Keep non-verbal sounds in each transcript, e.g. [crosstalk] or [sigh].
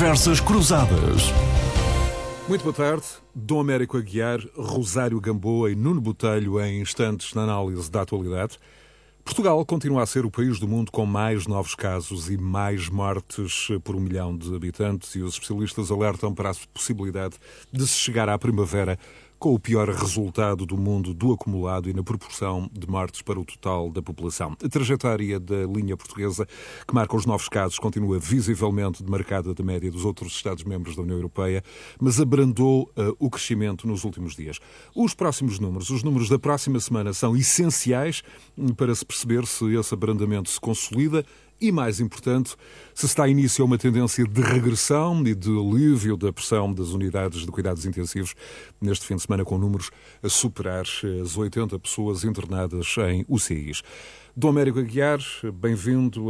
Conversas Cruzadas. Muito boa tarde. Dom Américo Aguiar, Rosário Gamboa e Nuno Botelho em instantes na análise da atualidade. Portugal continua a ser o país do mundo com mais novos casos e mais mortes por um milhão de habitantes e os especialistas alertam para a possibilidade de se chegar à primavera com o pior resultado do mundo do acumulado e na proporção de mortes para o total da população. A trajetória da linha portuguesa, que marca os novos casos, continua visivelmente demarcada da média dos outros Estados-membros da União Europeia, mas abrandou uh, o crescimento nos últimos dias. Os próximos números, os números da próxima semana, são essenciais hum, para se perceber se esse abrandamento se consolida e, mais importante, se está início a uma tendência de regressão e de alívio da pressão das unidades de cuidados intensivos neste fim de semana com números a superar as 80 pessoas internadas em UCIs. Dom Américo Aguiar, bem-vindo.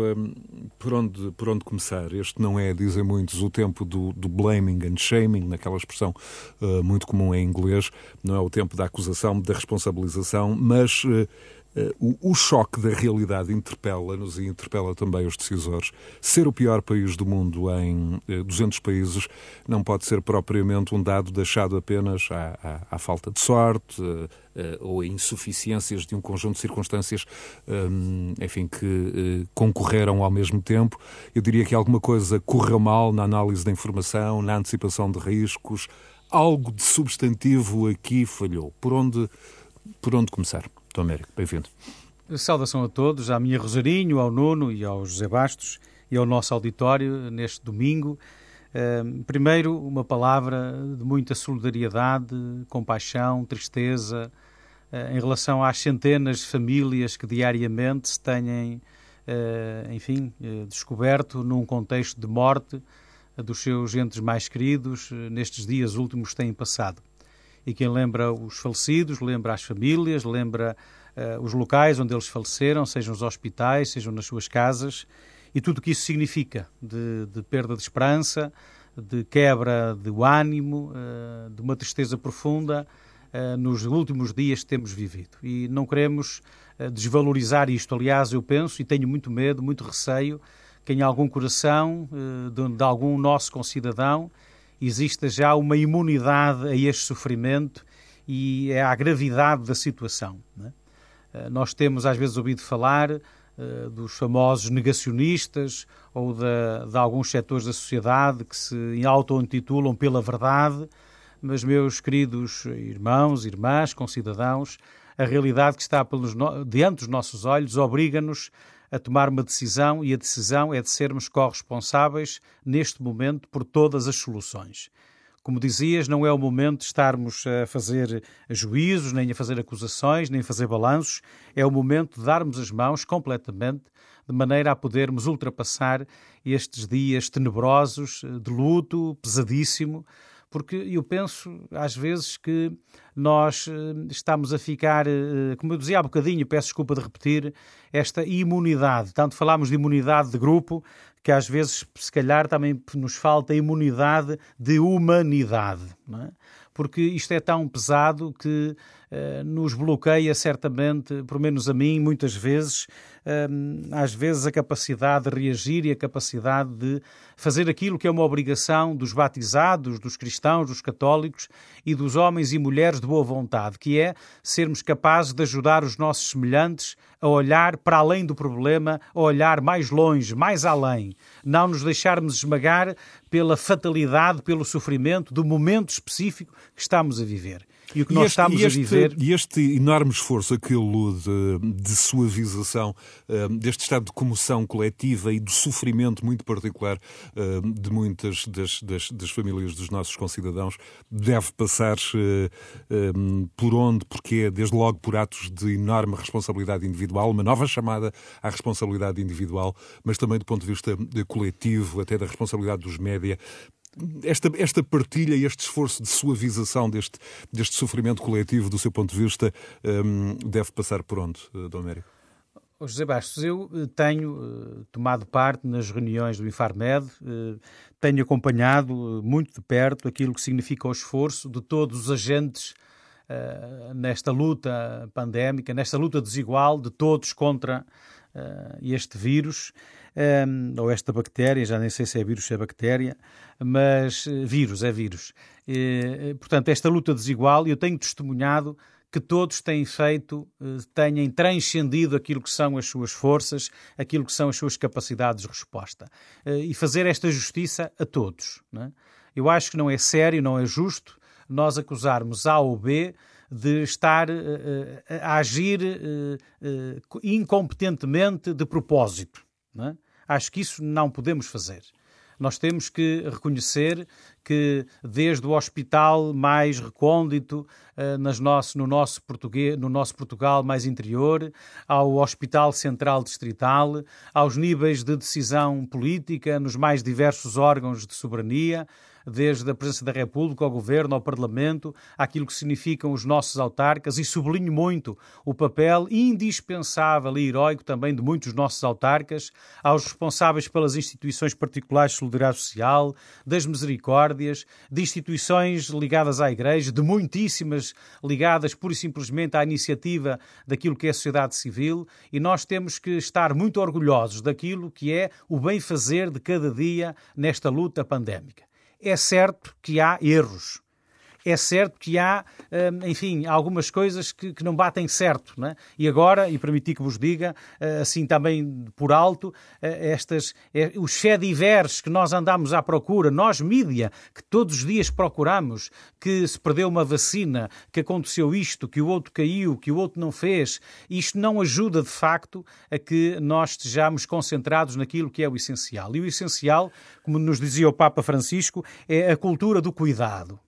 Por onde, por onde começar? Este não é, dizem muitos, o tempo do, do blaming and shaming, naquela expressão uh, muito comum em inglês. Não é o tempo da acusação, da responsabilização, mas Uh, o, o, choque da realidade interpela-nos e interpela também os decisores. Ser o pior país do mundo em uh, eh, 200 países não pode ser propriamente um dado deixado apenas à, à, à falta de sorte uh, ou a insuficiências de um conjunto de circunstâncias, um, enfim, que concorreram ao mesmo tempo. Eu diria que alguma coisa correu mal na análise da informação, na antecipação de riscos. Algo de substantivo aqui falhou. Por onde, por onde começar? Dom Américo, bem-vindo. Saudação a todos, à minha Rosarinho, ao Nuno e ao José Bastos e ao nosso auditório neste domingo. Uh, primeiro, uma palavra de muita solidariedade, compaixão, tristeza uh, em relação às centenas de famílias que diariamente se têm, uh, enfim, descoberto num contexto de morte dos seus entes mais queridos nestes dias últimos que têm passado e quem lembra os falecidos, lembra as famílias, lembra uh, os locais onde eles faleceram, sejam os hospitais, sejam nas suas casas, e tudo o que isso significa de, de perda de esperança, de quebra do ânimo, uh, de uma tristeza profunda uh, nos últimos dias que temos vivido. E não queremos desvalorizar isto. Aliás, eu penso e tenho muito medo, muito receio que em algum coração de, de algum nosso concidadão exista já uma imunidade a este sofrimento e à gravidade da situação. É? Nós temos às vezes ouvido falar uh, dos famosos negacionistas ou de, de, alguns setores da sociedade que se auto-intitulam pela verdade, mas, meus queridos irmãos, irmãs, concidadãos, a realidade que está pelos diante dos nossos olhos obriga-nos a tomar uma decisão e a decisão é de sermos corresponsáveis neste momento por todas as soluções. Como dizias, não é o momento de estarmos a fazer juízos, nem a fazer acusações, nem a fazer balanços. É o momento de darmos as mãos completamente, de maneira a podermos ultrapassar estes dias tenebrosos de luto pesadíssimo, porque eu penso às vezes que nós eh, estamos a ficar, eh, como eu dizia há bocadinho, peço desculpa de repetir, esta imunidade. Tanto falámos de imunidade de grupo, que às vezes, se calhar, também nos falta imunidade de humanidade. É? Porque isto é tão pesado que uh, nos bloqueia certamente, por menos a mim, muitas vezes, às vezes a capacidade de reagir e a capacidade de fazer aquilo que é uma obrigação dos batizados, dos cristãos, dos católicos e dos homens e mulheres de boa vontade, que é sermos capazes de ajudar os nossos semelhantes a olhar para além do problema, a olhar mais longe, mais além, não nos deixarmos esmagar pela fatalidade, pelo sofrimento do momento específico que estamos a viver. E o que nós este, estamos este, a viver. E este enorme esforço, aquilo de, de suavização, eh, deste estado de comoção coletiva e do sofrimento muito particular eh, de muitas das, das, das famílias dos nossos concidadãos, deve passar eh, por onde? Porque é, desde logo, por atos de enorme responsabilidade individual, uma nova chamada à responsabilidade individual, mas também do ponto de vista coletivo, até da responsabilidade dos média, esta, esta partilha e este esforço de suavização deste, deste sofrimento coletivo, do seu ponto de vista, um, deve passar por onde, eh, Dom Américo? José Bastos, eu eh, tenho uh, tomado parte nas reuniões do Infarmed, tenho acompanhado muito de perto aquilo que significa o esforço de todos os agentes nesta luta pandémica, nesta luta desigual de todos contra este vírus. Um, ou esta bactéria, já nem sei se é vírus ou é bactéria, mas uh, vírus, é vírus. Uh, portanto, esta luta desigual, eu tenho testemunhado que todos têm feito, tenham transcendido aquilo que são as suas forças, aquilo que são as suas capacidades de resposta. e fazer esta justiça a todos. É? Eu acho que não é sério, não é justo nós acusarmos A ou B de estar a agir incompetentemente de propósito. É? Acho que isso não podemos fazer. Nós temos que reconhecer que desde o hospital mais recôndito uh, nas nosso, no, nosso português, no nosso Portugal mais interior, ao Hospital Central Distrital, aos níveis de decisão política nos mais diversos órgãos de soberania, desde a presença da República ao Governo, ao Parlamento, àquilo que significam os nossos autarcas e sublinho muito o papel indispensável e heroico também de muitos nossos autarcas, aos responsáveis pelas instituições particulares de solidariedade social, das misericórdias, de instituições ligadas à Igreja, de muitíssimas ligadas pura e simplesmente à iniciativa daquilo que é a sociedade civil, e nós temos que estar muito orgulhosos daquilo que é o bem-fazer de cada dia nesta luta pandémica. É certo que há erros. É certo que há, hum, enfim, algumas coisas que, que não batem certo. Não é? E agora, e permiti que vos diga, eh, assim também por alto, eh, estas, eh, os chedivers que nós andamos à procura, nós, mídia, que todos os dias procuramos, que se perdeu uma vacina, que aconteceu isto, que o outro caiu, que o outro não fez, isto não ajuda de facto a que nós estejamos concentrados naquilo que é o essencial. E o essencial, como nos dizia o Papa Francisco, é a cultura do cuidado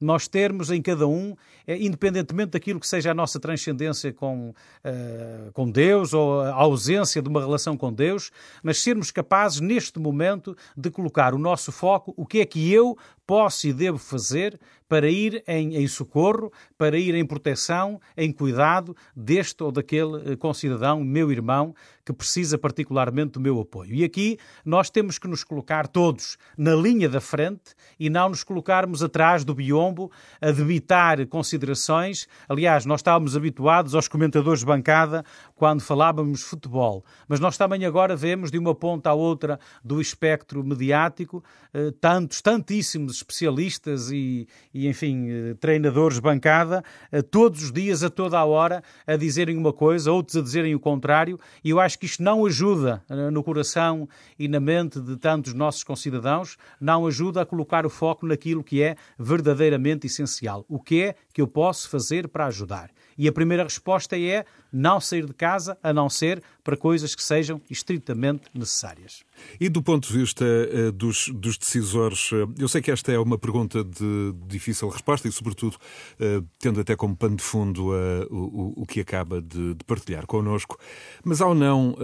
nós termos em cada um, eh, independentemente daquilo que seja a nossa transcendência com, uh, com Deus ou a ausência de uma relação com Deus, mas sermos capazes, neste momento, de colocar o nosso foco, o que é que eu posso e devo fazer para ir em, em, socorro, para ir em proteção, em cuidado deste ou daquele eh, concidadão, meu irmão, que precisa particularmente do meu apoio. E aqui nós temos que nos colocar todos na linha da frente e não nos colocarmos atrás do biombo a debitar considerações. Aliás, nós estávamos habituados aos comentadores de bancada quando falávamos futebol, mas nós também agora vemos de uma ponta à outra do espectro mediático eh, tantos, tantíssimos especialistas e, e, enfim, eh, treinadores bancada, eh, todos os dias, a toda a hora, a dizerem uma coisa, outros a dizerem o contrário, e eu acho que isto não ajuda eh, no coração e na mente de tantos nossos concidadãos, não ajuda a colocar o foco naquilo que é verdadeiramente essencial. O que é que eu posso fazer para ajudar? E a primeira resposta é não sair de casa, a não ser para coisas que sejam estritamente necessárias. E do ponto de vista uh, dos, dos, decisores, uh, eu sei que esta é uma pergunta de difícil resposta e, sobretudo, uh, tendo até como pano de fundo o, o, que acaba de, de, partilhar connosco, mas ao não,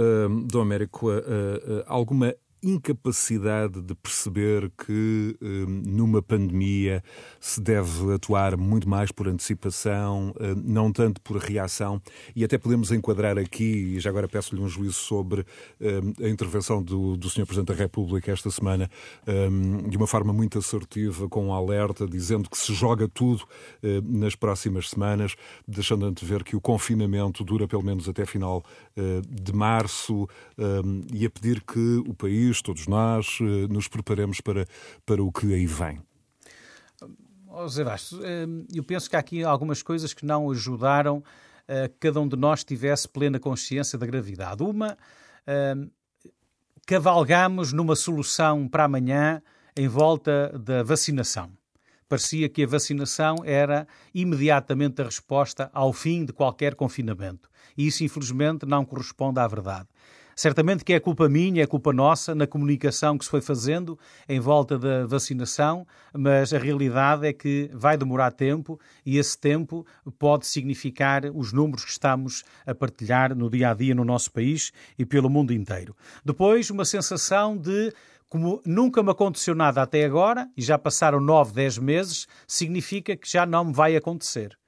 Dom Américo, alguma incapacidade de perceber que hum, numa pandemia se deve atuar muito mais por antecipação, hum, não tanto por reação, e até podemos enquadrar aqui, e já agora peço-lhe um juízo sobre hum, a intervenção do, do Sr. Presidente da República esta semana, de uma forma muito assertiva, com um alerta, dizendo que se joga tudo nas próximas semanas, deixando ver que o confinamento dura pelo menos até final de março, e a pedir que o país todos nós, eh, nos preparemos para, para o que aí vem? Zé Bastos, eh, eu penso que há aqui algumas coisas que não ajudaram a que cada um de nós tivesse plena consciência da gravidade. Uma, eh, cavalgamos numa solução para amanhã em volta da vacinação. Parecia que a vacinação era imediatamente a resposta ao fim de qualquer confinamento. E isso, infelizmente, não corresponde à verdade. Certamente que é culpa minha, é culpa nossa na comunicação que se foi fazendo em volta da vacinação, mas a realidade é que vai demorar tempo e esse tempo pode significar os números que estamos a partilhar no dia a dia no nosso país e pelo mundo inteiro. Depois, uma sensação de como nunca me aconteceu nada até agora, e já passaram nove, dez meses, significa que já não me vai acontecer.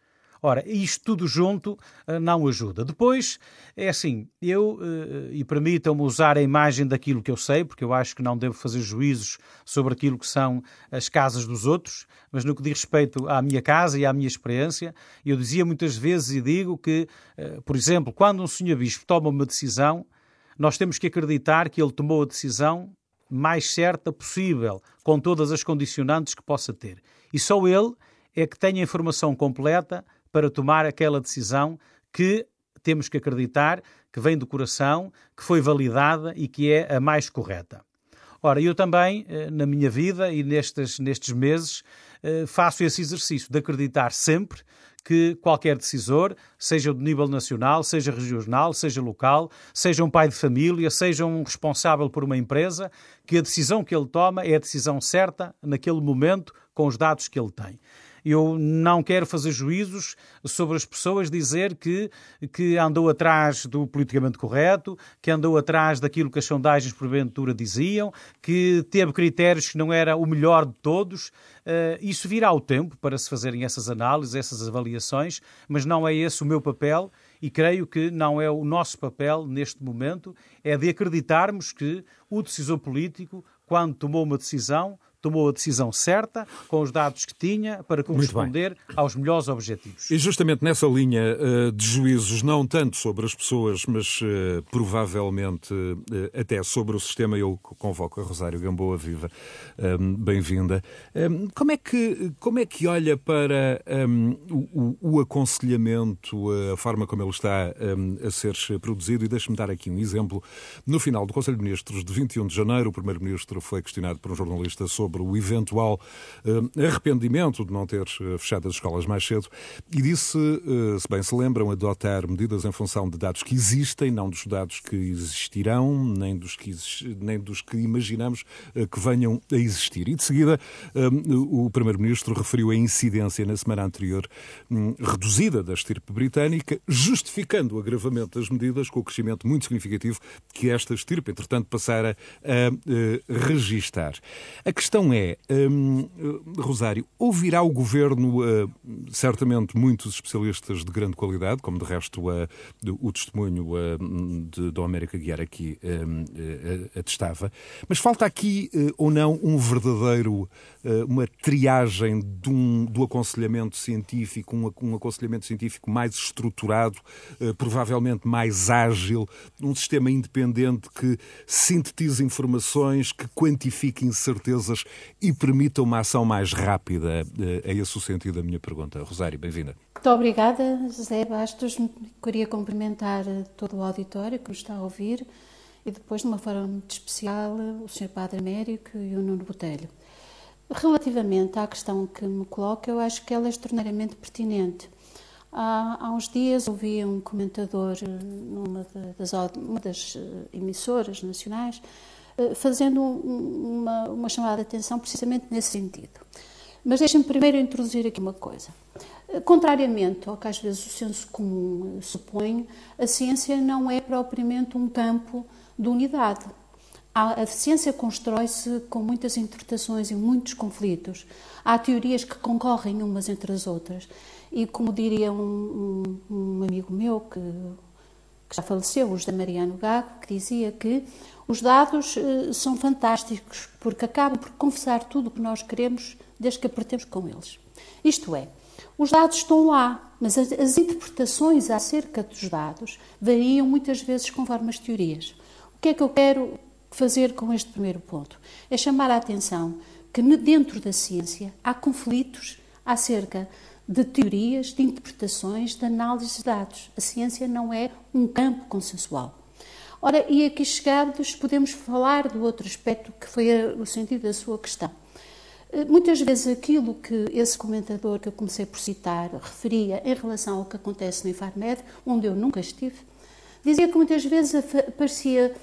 Ora, isto tudo junto eh, não ajuda. Depois, é assim, eu, eh, e permitam-me usar a imagem daquilo que eu sei, porque eu acho que não devo fazer juízos sobre aquilo que são as casas dos outros, mas no que diz respeito à minha casa e à minha experiência, eu dizia muitas vezes e digo que, eh, por exemplo, quando um senhor bispo toma uma decisão, nós temos que acreditar que ele tomou a decisão mais certa possível, com todas as condicionantes que possa ter. E só ele é que tem a informação completa para tomar aquela decisão que temos que acreditar que vem do coração, que foi validada e que é a mais correta. Ora, eu também, eh, na minha vida e nestes, nestes meses, eh, faço esse exercício de acreditar sempre que qualquer decisor, seja de nível nacional, seja regional, seja local, seja um pai de família, seja um responsável por uma empresa, que a decisão que ele toma é a decisão certa naquele momento com os dados que ele tem. Eu não quero fazer juízos sobre as pessoas, dizer que, que andou atrás do politicamente correto, que andou atrás daquilo que as sondagens porventura diziam, que teve critérios que não era o melhor de todos. Uh, isso virá ao tempo para se fazerem essas análises, essas avaliações, mas não é esse o meu papel e creio que não é o nosso papel neste momento, é de acreditarmos que o decisor político, quando tomou uma decisão, tomou a decisão certa, com os dados que tinha, para corresponder aos melhores objetivos. E justamente nessa linha uh, de juízos, não tanto sobre as pessoas, mas uh, provavelmente uh, até sobre o sistema, eu convoco a Rosário Gamboa Viva. Um, Bem-vinda. Um, como, é que, como é que olha para um, o, o, aconselhamento, a forma como ele está a ser produzido? E deixe-me dar aqui um exemplo. No final do Conselho de Ministros de 21 de janeiro, o Primeiro-Ministro foi questionado por um jornalista sobre sobre o eventual uh, arrependimento de não ter uh, fechado as escolas mais cedo e disse, uh, se bem se lembram, adotar medidas em função de dados que existem, não dos dados que existirão, nem dos que, nem dos que imaginamos que venham a existir. E de seguida, o Primeiro-Ministro referiu a incidência na semana anterior um, reduzida da estirpe britânica, justificando o agravamento das medidas com o crescimento muito significativo que esta estirpe, entretanto, passara a registar. A questão questão é, hum, Rosário, ouvirá o Governo, uh, certamente muitos especialistas de grande qualidade, como de resto uh, o testemunho uh, de Dom América Guiar aqui hum, atestava, mas falta aqui ou não um verdadeiro, uma triagem de um, do aconselhamento científico, um, um aconselhamento científico mais estruturado, provavelmente mais ágil, um sistema independente que sintetize informações, que quantifique incertezas e permita uma ação mais rápida. É esse o sentido da minha pergunta. Rosário, bem-vinda. Muito obrigada, José Bastos. Queria cumprimentar todo o auditório que nos está a ouvir e depois, de uma forma muito especial, o Sr. Padre Américo e o Nuno Botelho. Relativamente à questão que me coloca, eu acho que ela é extraordinariamente pertinente. Há, há uns dias ouvi um comentador numa das, das emissoras nacionais eh, fazendo uma, uma chamada de atenção precisamente nesse sentido. Mas deixem-me primeiro introduzir aqui uma coisa. Eh, contrariamente ao que às vezes o senso comum supõe, a ciência não é propriamente um campo de unidade. A ciência constrói-se com muitas interpretações e muitos conflitos. Há teorias que concorrem umas entre as outras. E como diria um, um, um amigo meu que, que já faleceu, o José Mariano Gago, que dizia que os dados uh, são fantásticos porque acabam por confessar tudo o que nós queremos desde que apertemos com eles. Isto é, os dados estão lá, mas as, as interpretações acerca dos dados variam muitas vezes conforme as teorias. O que é que eu quero fazer com este primeiro ponto? É chamar a atenção que dentro da ciência há conflitos acerca de teorias, de interpretações, de análise de dados. A ciência não é um campo consensual. Ora, e aqui chegados podemos falar do outro aspecto que foi o sentido da sua questão. Eh, muitas vezes aquilo que esse comentador que eu comecei por citar referia em relação ao que acontece no Infarmed, onde eu nunca estive, dizia que muitas vezes aparecia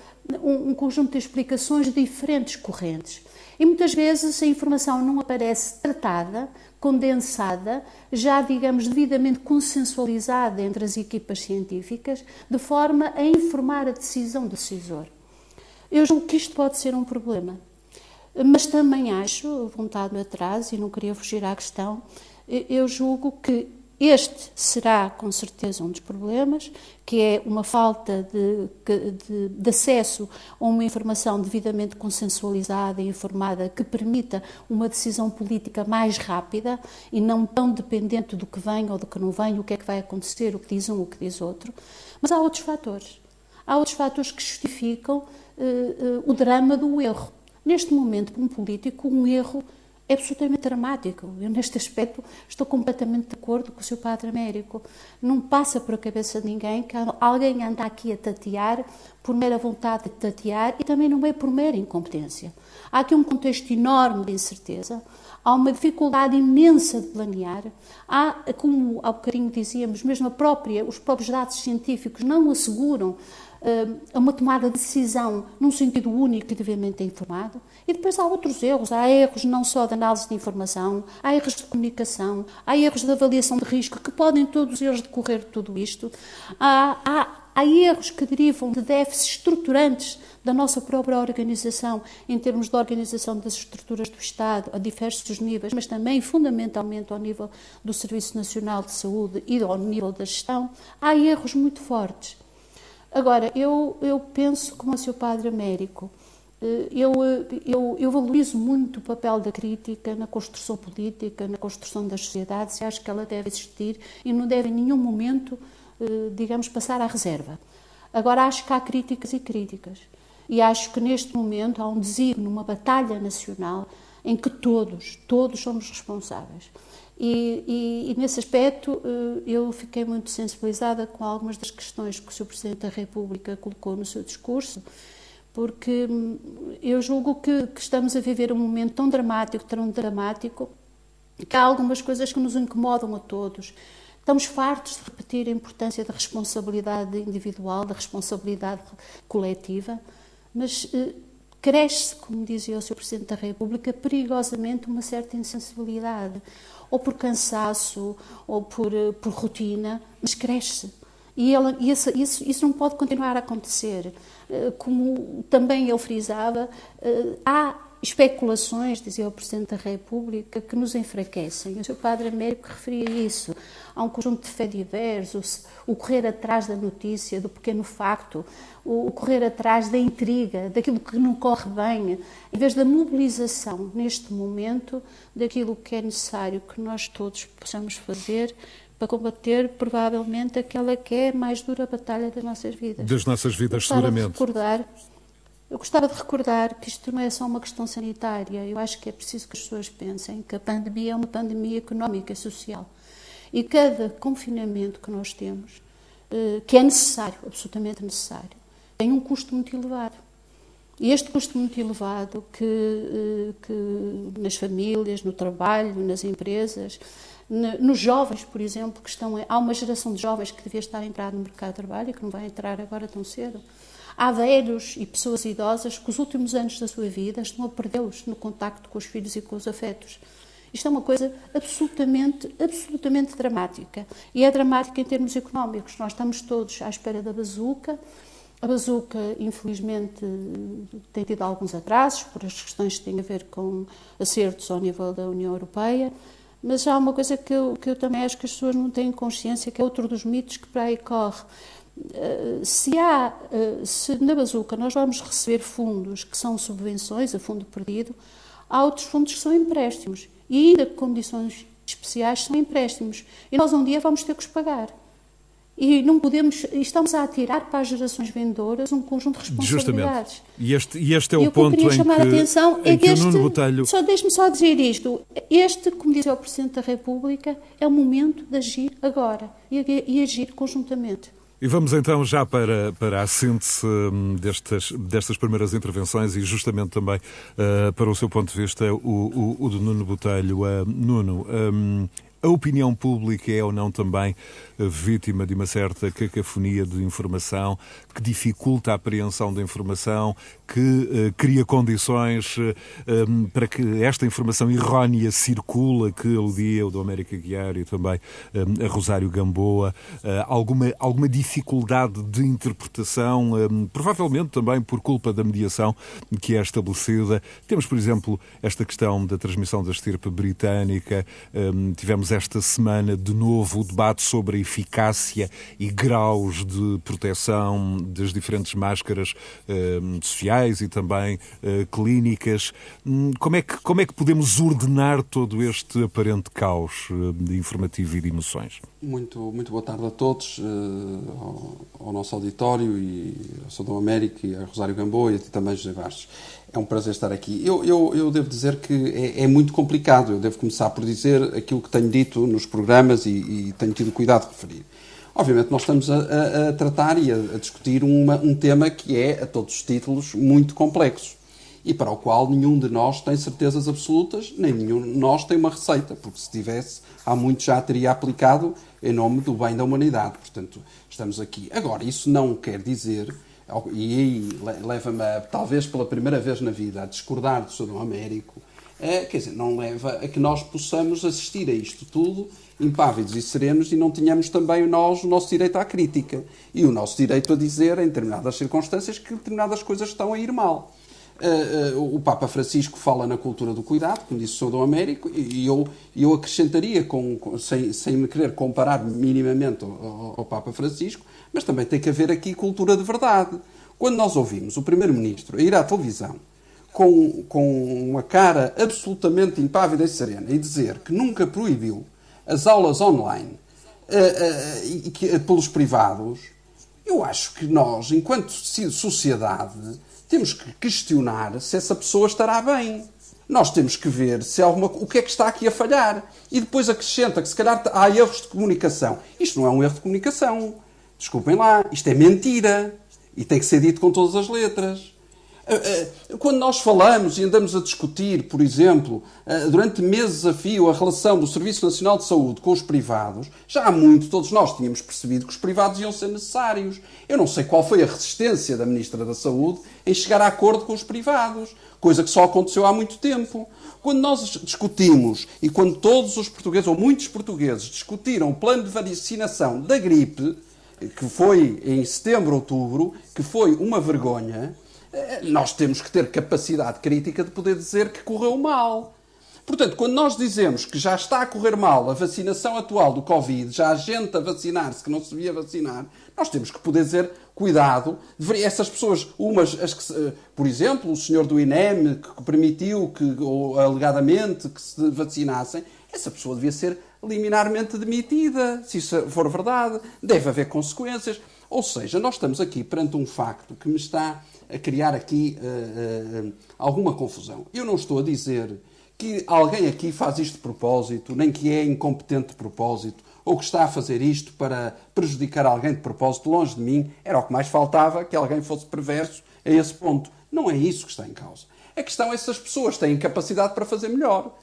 um, um conjunto de explicações de diferentes correntes. E muitas vezes a informação não aparece tratada condensada, já digamos devidamente consensualizada entre as equipas científicas, de forma a informar a decisão do decisor. Eu julgo que isto pode ser um problema, mas também acho, vontade atrás, e não queria fugir à questão, eu julgo que este será, com certeza, um dos problemas, que é uma falta de, de, de, acesso a uma informação devidamente consensualizada e informada que permita uma decisão política mais rápida e não tão dependente do que vem ou do que não vem, o que é que vai acontecer, o que diz um, o que diz outro. Mas há outros fatores. há outros fatores que justificam uh, uh, o drama do erro. Neste momento, para um político, um erro é absolutamente dramático. Eu, neste aspecto, estou completamente de acordo com o seu padre Américo. Não passa por a cabeça de ninguém que alguém anda aqui a tatear por mera vontade de tatear e também não é por mera incompetência. Há aqui um contexto enorme de incerteza, há uma dificuldade imensa de planear, há, como há bocadinho dizíamos, mesmo a própria, os próprios dados científicos não asseguram a uma tomada de decisão num sentido único e devidamente informado. E depois há outros erros. Há erros não só de análise de informação, há erros de comunicação, há erros de avaliação de risco, que podem todos eles decorrer de tudo isto. Há, há, há erros que derivam de déficits estruturantes da nossa própria organização, em termos de organização das estruturas do Estado a diversos níveis, mas também fundamentalmente ao nível do Serviço Nacional de Saúde e ao nível da gestão, há erros muito fortes. Agora, eu, eu penso como o seu padre Américo. Eh, eu, eu, eu valorizo muito o papel da crítica na construção política, na construção das sociedades, e acho que ela deve existir e não deve em nenhum momento, eh, digamos, passar à reserva. Agora, acho que há críticas e críticas. E acho que neste momento há um desígnio, uma batalha nacional em que todos, todos somos responsáveis. E, e, e, nesse aspecto eh, eu fiquei muito sensibilizada com algumas das questões que o Sr. Presidente da República colocou no seu discurso, porque hum, eu julgo que, que estamos a viver um momento tão dramático, tão dramático, que há algumas coisas que nos incomodam a todos. Estamos fartos de repetir a importância da responsabilidade individual, da responsabilidade coletiva, mas eh, cresce, como dizia o Sr. Presidente da República, perigosamente uma certa insensibilidade ou por cansaço, ou por, eh, por rotina, mas cresce. E, ela, isso, isso, não pode continuar a acontecer. Eh, como também ele frisava, eh, há especulações, dizia o Presidente da República, que nos enfraquecem. O seu Padre Américo referia isso. Há um conjunto de fé diversos, o correr atrás da notícia, do pequeno facto, o correr atrás da intriga, daquilo que não corre bem, em vez da mobilização, neste momento, daquilo que é necessário que nós todos possamos fazer para combater, provavelmente, aquela que é a mais dura batalha das nossas vidas. Das nossas vidas, seguramente. recordar eu gostava de recordar que isto não é só uma questão sanitária. Eu acho que é preciso que as pessoas pensem que a pandemia é uma pandemia económica e social. E cada confinamento que nós temos, eh, que é necessário, absolutamente necessário, tem um custo muito elevado. E este custo muito elevado que, eh, que nas famílias, no trabalho, nas empresas, nos jovens, por exemplo, que estão. Há uma geração de jovens que devia estar a entrar no mercado de trabalho e que não vai entrar agora tão cedo. Há velhos e pessoas idosas que os últimos anos da sua vida estão a perdê-los no contacto com os filhos e com os afetos. Isto é uma coisa absolutamente, absolutamente dramática. E é dramática em termos económicos. Nós estamos todos à espera da bazuca. A bazuca, infelizmente, tem tido alguns atrasos por as questões que têm a ver com acertos ao nível da União Europeia. Mas há uma coisa que eu, que eu também acho que as pessoas não têm consciência, que é outro dos mitos que para aí corre. Eh, se há, eh, se na bazuca nós vamos receber fundos que são subvenções, a fundo perdido, há outros fundos que são empréstimos e ainda com condições especiais são empréstimos e nós um dia vamos ter que os pagar. E não podemos, estamos a atirar para as gerações vendedoras um conjunto de responsabilidades. Justamente. E este, e este é o ponto em que, chamar a atenção é que, este, Botelho... Só deixe-me só dizer isto. Este, como dizia o Presidente da República, é o momento de agir agora e, e agir conjuntamente. E vamos então já para, para a síntese hum, destas, destas primeiras intervenções e justamente também uh, para o seu ponto de vista, o, o, o de Nuno Botelho. Uh, Nuno, um, a opinião pública é ou não também vítima de uma certa cacofonia de informação que dificulta a apreensão da informação, que uh, cria condições uh, um, para que esta informação errónea circula, que aludia o do América Guiar e também um, a Rosário Gamboa, uh, alguma, alguma dificuldade de interpretação, um, provavelmente também por culpa da mediação que é estabelecida. Temos, por exemplo, esta questão da transmissão da estirpe britânica, tivemos esta semana de novo o debate sobre a eficácia e graus de proteção das diferentes máscaras sociais hospitais e também uh, clínicas. Hum, como é, que, como é que podemos ordenar todo este aparente caos de informativo e de emoções? Muito, muito boa tarde a todos, uh, ao, ao, nosso auditório e ao Sodom América e a Rosário Gamboa e a ti também, José Bastos. É um prazer estar aqui. Eu, eu, eu devo dizer que é, é, muito complicado. Eu devo começar por dizer aquilo que tenho dito nos programas e, e tenho tido cuidado de referir. Obviamente, nós estamos a, a, a tratar e a, a discutir uma, um tema que é, a todos os títulos, muito complexo e para o qual nenhum de nós tem certezas absolutas, nem nenhum de nós tem uma receita, porque se tivesse, há muito já teria aplicado em nome do bem da humanidade. Portanto, estamos aqui. Agora, isso não quer dizer, e leva-me, talvez pela primeira vez na vida, a discordar do Sr. Américo, é, quer dizer, não leva a que nós possamos assistir a isto tudo impávidos e serenos e não tenhamos também nós o nosso direito à crítica e o nosso direito a dizer, em determinadas circunstâncias, que determinadas coisas estão a ir mal. Uh, uh, o Papa Francisco fala na cultura do cuidado, como disse o Sr. Dom Américo, e eu, eu acrescentaria, com, sem, sem me querer comparar minimamente ao, ao, Papa Francisco, mas também tem que haver aqui cultura de verdade. Quando nós ouvimos o Primeiro-Ministro ir à televisão com, com uma cara absolutamente impávida e serena e dizer que nunca proibiu as aulas online uh, que, pelos privados, eu acho que nós, enquanto sociedade, temos que questionar se essa pessoa estará bem. Nós temos que ver se alguma, o que é que está aqui a falhar. E depois acrescenta que se calhar há erros de comunicação. Isto não é um erro de comunicação. Desculpem lá, isto é mentira. E tem que ser dito com todas as letras. Eh, eh, quando nós falamos e andamos a discutir, por exemplo, eh, durante meses a fio, a relação do Serviço Nacional de Saúde com os privados, já há muito todos nós tínhamos percebido que os privados iam ser necessários. Eu não sei qual foi a resistência da Ministra da Saúde em chegar a acordo com os privados, coisa que só aconteceu há muito tempo. Quando nós discutimos e quando todos os portugueses, ou muitos portugueses, discutiram o plano de vacinação da gripe, que foi em setembro, outubro, que foi uma vergonha, nós temos que ter capacidade crítica de poder dizer que correu mal. Portanto, quando nós dizemos que já está a correr mal a vacinação atual do Covid, já há gente a vacinar-se que não se devia vacinar, nós temos que poder dizer, cuidado, essas pessoas, umas, as que, por exemplo, o senhor do INEM, que permitiu que, ou alegadamente, que se vacinassem, essa pessoa devia ser liminarmente demitida, se isso for verdade, deve haver consequências. Ou seja, nós estamos aqui perante um facto que me está a criar aqui uh, uh, alguma confusão. Eu não estou a dizer que alguém aqui faz isto de propósito, nem que é incompetente de propósito, ou que está a fazer isto para prejudicar alguém de propósito. Longe de mim, era o que mais faltava, que alguém fosse perverso a esse ponto. Não é isso que está em causa. A questão é se essas pessoas têm capacidade para fazer melhor.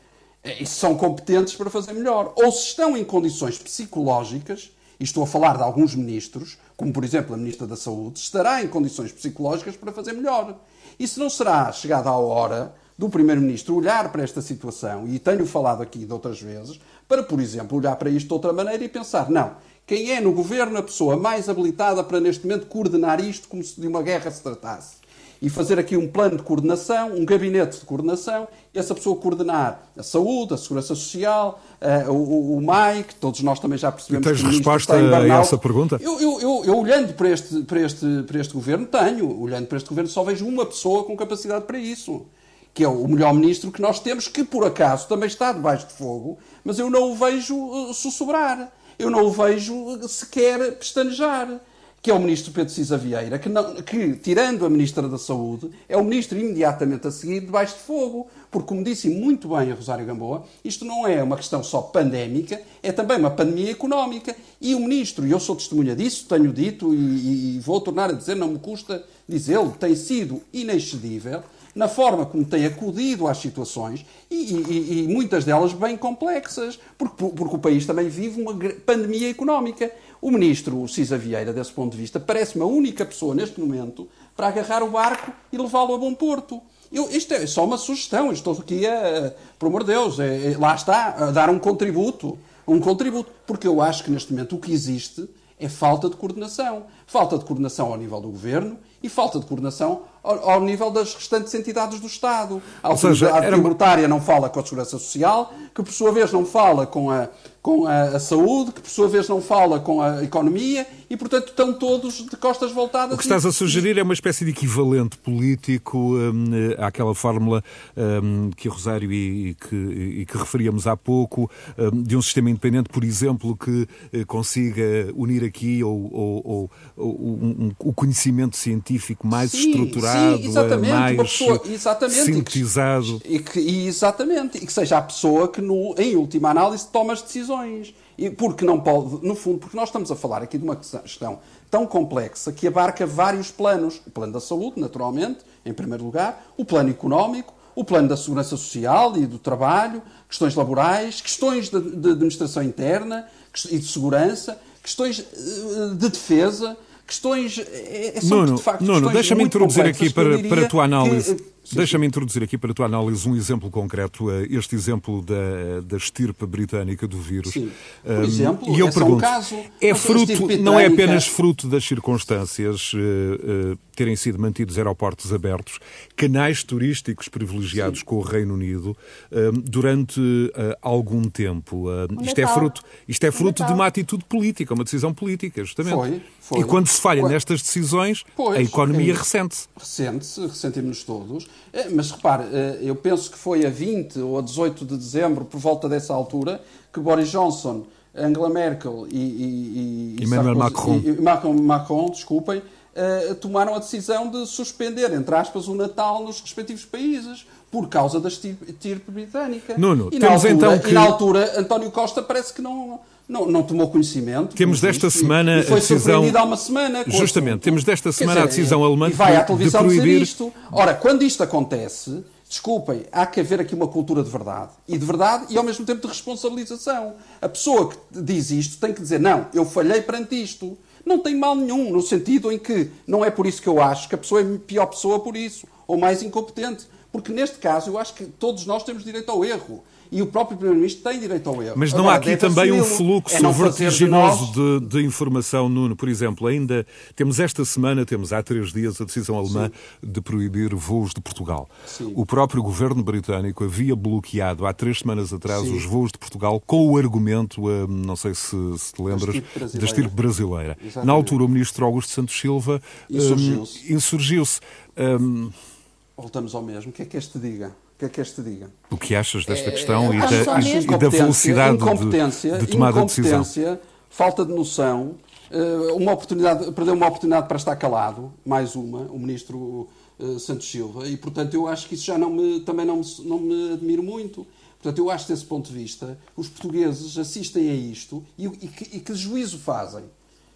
E se são competentes para fazer melhor. Ou se estão em condições psicológicas e estou a falar de alguns ministros, como por exemplo a Ministra da Saúde, estará em condições psicológicas para fazer melhor. Se não será chegada a hora do Primeiro-Ministro olhar para esta situação, e tenho falado aqui de outras vezes, para, por exemplo, olhar para isto de outra maneira e pensar: não, quem é no governo a pessoa mais habilitada para neste momento coordenar isto como se de uma guerra se tratasse? E fazer aqui um plano de coordenação, um gabinete de coordenação, e essa pessoa coordenar a saúde, a segurança social, uh, o, o MAI, que todos nós também já percebemos. E tens que resposta a essa pergunta? Eu, eu, eu, eu, olhando para este, para, este, para este governo, tenho. Olhando para este governo, só vejo uma pessoa com capacidade para isso. Que é o melhor ministro que nós temos, que por acaso também está debaixo de fogo, mas eu não o vejo uh, sussurrar. Eu não o vejo sequer pestanejar que é o ministro Pedro Cisa Vieira, que, não, que, tirando a ministra da Saúde, é o ministro imediatamente a seguir debaixo de fogo. Porque, como disse muito bem a Rosário Gamboa, isto não é uma questão só pandémica, é também uma pandemia económica. E o ministro, e eu sou testemunha disso, tenho dito e, e vou tornar a dizer, não me custa dizê-lo, tem sido inexcedível na forma como tem acudido às situações e, e, e muitas delas bem complexas, porque, porque o país também vive uma pandemia económica. O ministro Cisa Vieira, desse ponto de vista, parece-me a única pessoa neste momento para agarrar o barco e levá-lo a bom porto. Eu, isto é só uma sugestão, estou aqui a, por amor de Deus, é, é, lá está, a dar um contributo, um contributo, porque eu acho que neste momento o que existe é falta de coordenação. Falta de coordenação ao nível do governo e falta de coordenação ao, ao nível das restantes entidades do Estado. A autoridade era... tributária não fala com a Segurança Social, que por sua vez não fala com a, com a, a, saúde, que por sua vez não fala com a economia e, portanto, estão todos de costas voltadas. O que estás a sugerir é uma espécie de equivalente político um, àquela fórmula um, que o Rosário e, e, que, e, que, referíamos há pouco, um, de um sistema independente, por exemplo, que uh, consiga unir aqui ou, ou, ou, um, o conhecimento científico mais sim, estruturado, sim, exatamente, mais pessoa, exatamente, sintetizado. E que, e exatamente, e que seja a pessoa que, no, em última análise, toma as decisões. E porque não pode, no fundo, porque nós estamos a falar aqui de uma questão tão complexa que abarca vários planos. O plano da saúde, naturalmente, em primeiro lugar, o plano económico, o plano da segurança social e do trabalho, questões laborais, questões de, de administração interna e de segurança, questões eh, de defesa, questões. É, é Nuno, de facto, Nuno deixa-me introduzir aqui para, para a tua análise. Que, Deixa-me introduzir aqui para a tua análise um exemplo concreto, eh, este exemplo da, da estirpe britânica do vírus. Sim. Por exemplo, e eu pergunto, um caso, é fruto, não é apenas fruto das circunstâncias uh, uh, terem sido mantidos aeroportos abertos, canais turísticos privilegiados Sim. com o Reino Unido uh, durante algum tempo. isto, é fruto, isto é fruto de uma atitude política, uma decisão política, justamente. Foi, foi. E quando se falha foi. nestas decisões, pois, a economia é, ressente-se. Ressente-se, ressentimos todos. É, mas repare, é, eu penso que foi a 20 ou a 18 de dezembro, por volta dessa altura, que Boris Johnson, Angela Merkel e, e, e, Emmanuel Macron. e Macron, Macron desculpem, uh, tomaram a decisão de suspender, entre aspas, o Natal nos respectivos países por causa da estirpe britânica. Nuno, e temos altura, então que... E na altura, António Costa parece que não, não, não tomou conhecimento. Temos desta semana foi a decisão. há uma semana. Justamente, temos desta semana dizer, a decisão alemã e vai à televisão de proibir. Dizer isto. Ora, quando isto acontece, desculpem, há que haver aqui uma cultura de verdade. E de verdade e ao mesmo tempo de responsabilização. A pessoa que diz isto tem que dizer: não, eu falhei perante isto. Não tem mal nenhum, no sentido em que não é por isso que eu acho que a pessoa é pior pessoa por isso, ou mais incompetente. Porque neste caso eu acho que todos nós temos direito ao erro e o próprio Primeiro-Ministro tem direito ao erro. Mas não Agora, há aqui também um fluxo é vertiginoso de, de, informação, Nuno? Por exemplo, ainda temos esta semana, temos há três dias, a decisão alemã Sim. de proibir voos de Portugal. Sim. O próprio governo britânico havia bloqueado há três semanas atrás Sim. os voos de Portugal com o argumento, hum, não sei se, se te lembras, da estirpe brasileira. Na altura, o ministro Augusto Santos Silva insurgiu-se. Um, insurgiu-se. Um... Voltamos ao mesmo. O que é que este diga? Que é que este diga? O que achas desta é, questão é, e, da, e, da, velocidade de, de tomada de decisão? Falta de noção, eh, uma oportunidade, perdeu uma oportunidade para estar calado, mais uma, o ministro eh, Santos Silva, e portanto eu acho que isso já não me, também não me, não me admiro muito. Portanto, eu acho que desse ponto de vista, os portugueses assistem a isto e, e, que, e que juízo fazem?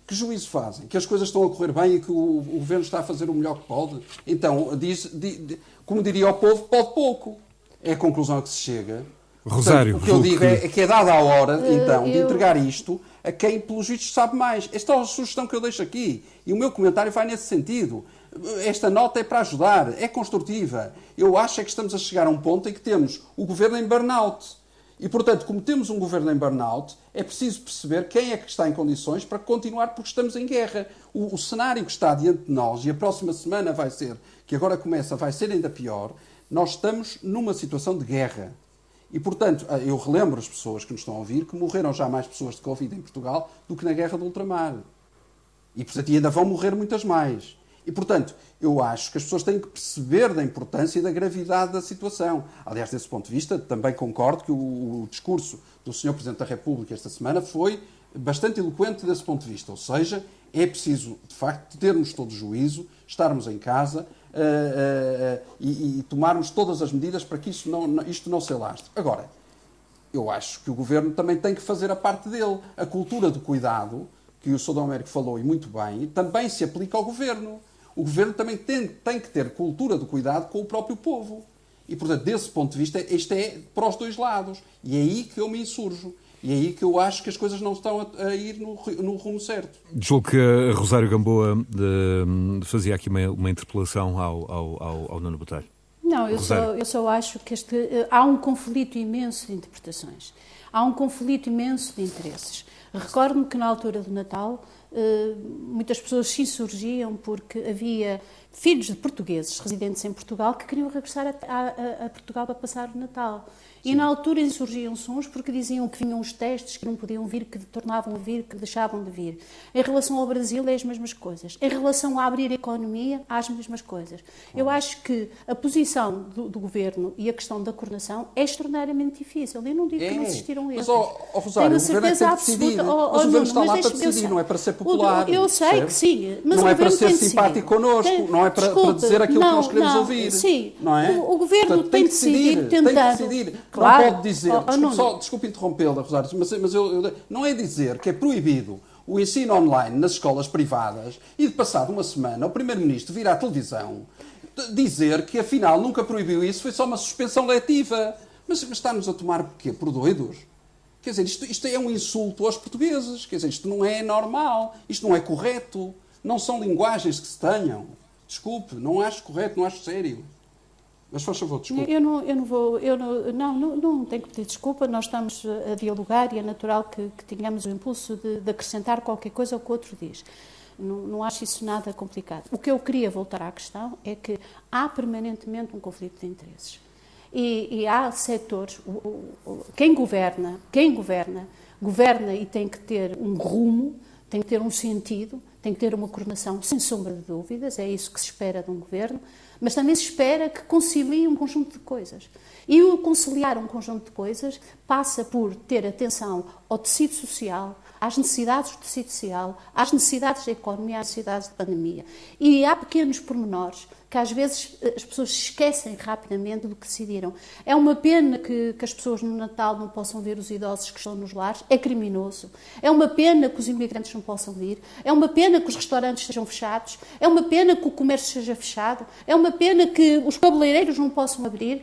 Que juízo fazem? Que as coisas estão a correr bem e que o, o governo está a fazer o melhor que pode? Então, diz, diz, como diria o povo, pode pouco. É a conclusão a que se chega. Rosário, Portanto, o que eu digo que... É, é, que é dada a hora, uh, então, de entregar isto a quem, pelos vistos, sabe mais. Esta é a sugestão que eu deixo aqui. E o meu comentário vai nesse sentido. Esta nota é para ajudar, é construtiva. Eu acho é que estamos a chegar a um ponto em que temos o governo em burnout. E, portanto, como temos um governo em burnout, é preciso perceber quem é que está em condições para continuar, porque estamos em guerra. O, o cenário que está diante de nós, e a próxima semana vai ser que agora começa, vai ser ainda pior, nós estamos numa situação de guerra. E, portanto, ah, eu relembro as pessoas que nos estão a ouvir que morreram já mais pessoas de Covid em Portugal do que na guerra do ultramar. E, portanto, ainda vão morrer muitas mais. E, portanto, eu acho que as pessoas têm que perceber da importância e da gravidade da situação. Aliás, desse ponto de vista, também concordo que o, o discurso do Sr. Presidente da República esta semana foi bastante eloquente desse ponto de vista. Ou seja, é preciso, de facto, termos todo o juízo, estarmos em casa, uh, uh, e, e, tomarmos todas as medidas para que isto não, isto não se alastre. Agora, eu acho que o Governo também tem que fazer a parte dele. A cultura do cuidado, que o Sr. Américo falou e muito bem, também se aplica ao Governo. O Governo também tem, tem que ter cultura do cuidado com o próprio povo. E, portanto, desse ponto de vista, isto é para os dois lados. E é aí que eu me insurjo. E é aí que eu acho que as coisas não estão a, a ir no, no, rumo certo. Julgo que a Rosário Gamboa de, fazia aqui uma, uma interpelação ao, ao, ao, ao Nuno Botelho. Não, eu só, eu só acho que este, há um conflito imenso de interpretações. há um conflito imenso de interesses. Recordo-me que na altura do Natal eh, muitas pessoas se insurgiam porque havia filhos de portugueses residentes em Portugal que queriam regressar a, a, a Portugal para passar o Natal. E na altura insurgiam sons porque diziam que vinham os testes, que não podiam vir, que tornavam a vir, que deixavam de vir. Em relação ao Brasil, é as mesmas coisas. Em relação a abrir a economia, há as mesmas coisas. Eu acho que a posição do, do governo e a questão da coordenação é extraordinariamente difícil. Eu não digo é, que não é. existiram erros. Mas, oh, oh, Rosário, Tenho certeza absoluta. Oh, oh, mas o governo está lá para decidir, não é para ser popular. Eu, eu sei que sim. Mas não é para ser simpático connosco, tem, não é para, desculpa, para, dizer aquilo não, que nós queremos não, ouvir. Sim, não é? o, o governo Portanto, tem, tem, que decidir, tentando. Tem que decidir. Claro. Não pode dizer Oh, desculpe, oh, só, desculpe interrompê-la, Rosário, mas, mas eu, eu, não é dizer que é proibido o ensino online nas escolas privadas e de passado uma semana o Primeiro-Ministro vir à televisão dizer que afinal nunca proibiu isso, foi só uma suspensão letiva. Mas, mas está-nos a tomar por quê? Por doidos? Quer dizer, isto, isto é um insulto aos portugueses. Quer dizer, isto não é normal, isto não é correto. Não são linguagens que se tenham. Desculpe, não acho correto, não acho sério. Mas faz favor, desculpa. Eu não, eu não vou, eu não, não, não, não, tenho que pedir desculpa, nós estamos a dialogar e é natural que, que tenhamos o impulso de, de, acrescentar qualquer coisa ao que o outro diz. Não, não acho isso nada complicado. O que eu queria voltar à questão é que há permanentemente um conflito de interesses. E, e há setores, o, o, quem governa, quem governa, governa e tem que ter um rumo, tem que ter um sentido, tem que ter uma coordenação, sem sombra de dúvidas, é isso que se espera de um governo mas também se espera que concilie um conjunto de coisas. E o conciliar um conjunto de coisas passa por ter atenção ao tecido social, às necessidades do tecido social, às necessidades da economia, às necessidades da pandemia. E há pequenos pormenores que às vezes eh, as pessoas esquecem rapidamente do que decidiram. É uma pena que, que, as pessoas no Natal não possam ver os idosos que estão nos lares, é criminoso. É uma pena que os imigrantes não possam vir, é uma pena que os restaurantes estejam fechados, é uma pena que o comércio seja fechado, é uma pena que os cabeleireiros não possam abrir.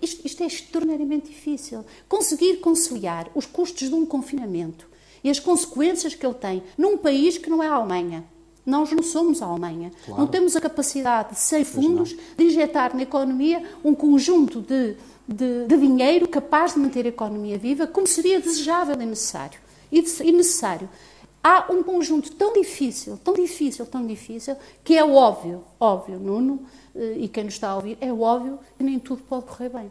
Isto, isto é extraordinariamente difícil. Conseguir conciliar os custos de um confinamento e as consequências que ele tem num país que não é a Alemanha nós não somos a Alemanha. Claro. Não temos a capacidade, sem fundos, de injetar na economia um conjunto de, de, de, dinheiro capaz de manter a economia viva, como seria desejável e necessário. E, e necessário. Há um conjunto tão difícil, tão difícil, tão difícil, que é óbvio, óbvio, Nuno, eh, e quem nos está a ouvir, é óbvio que nem tudo pode correr bem.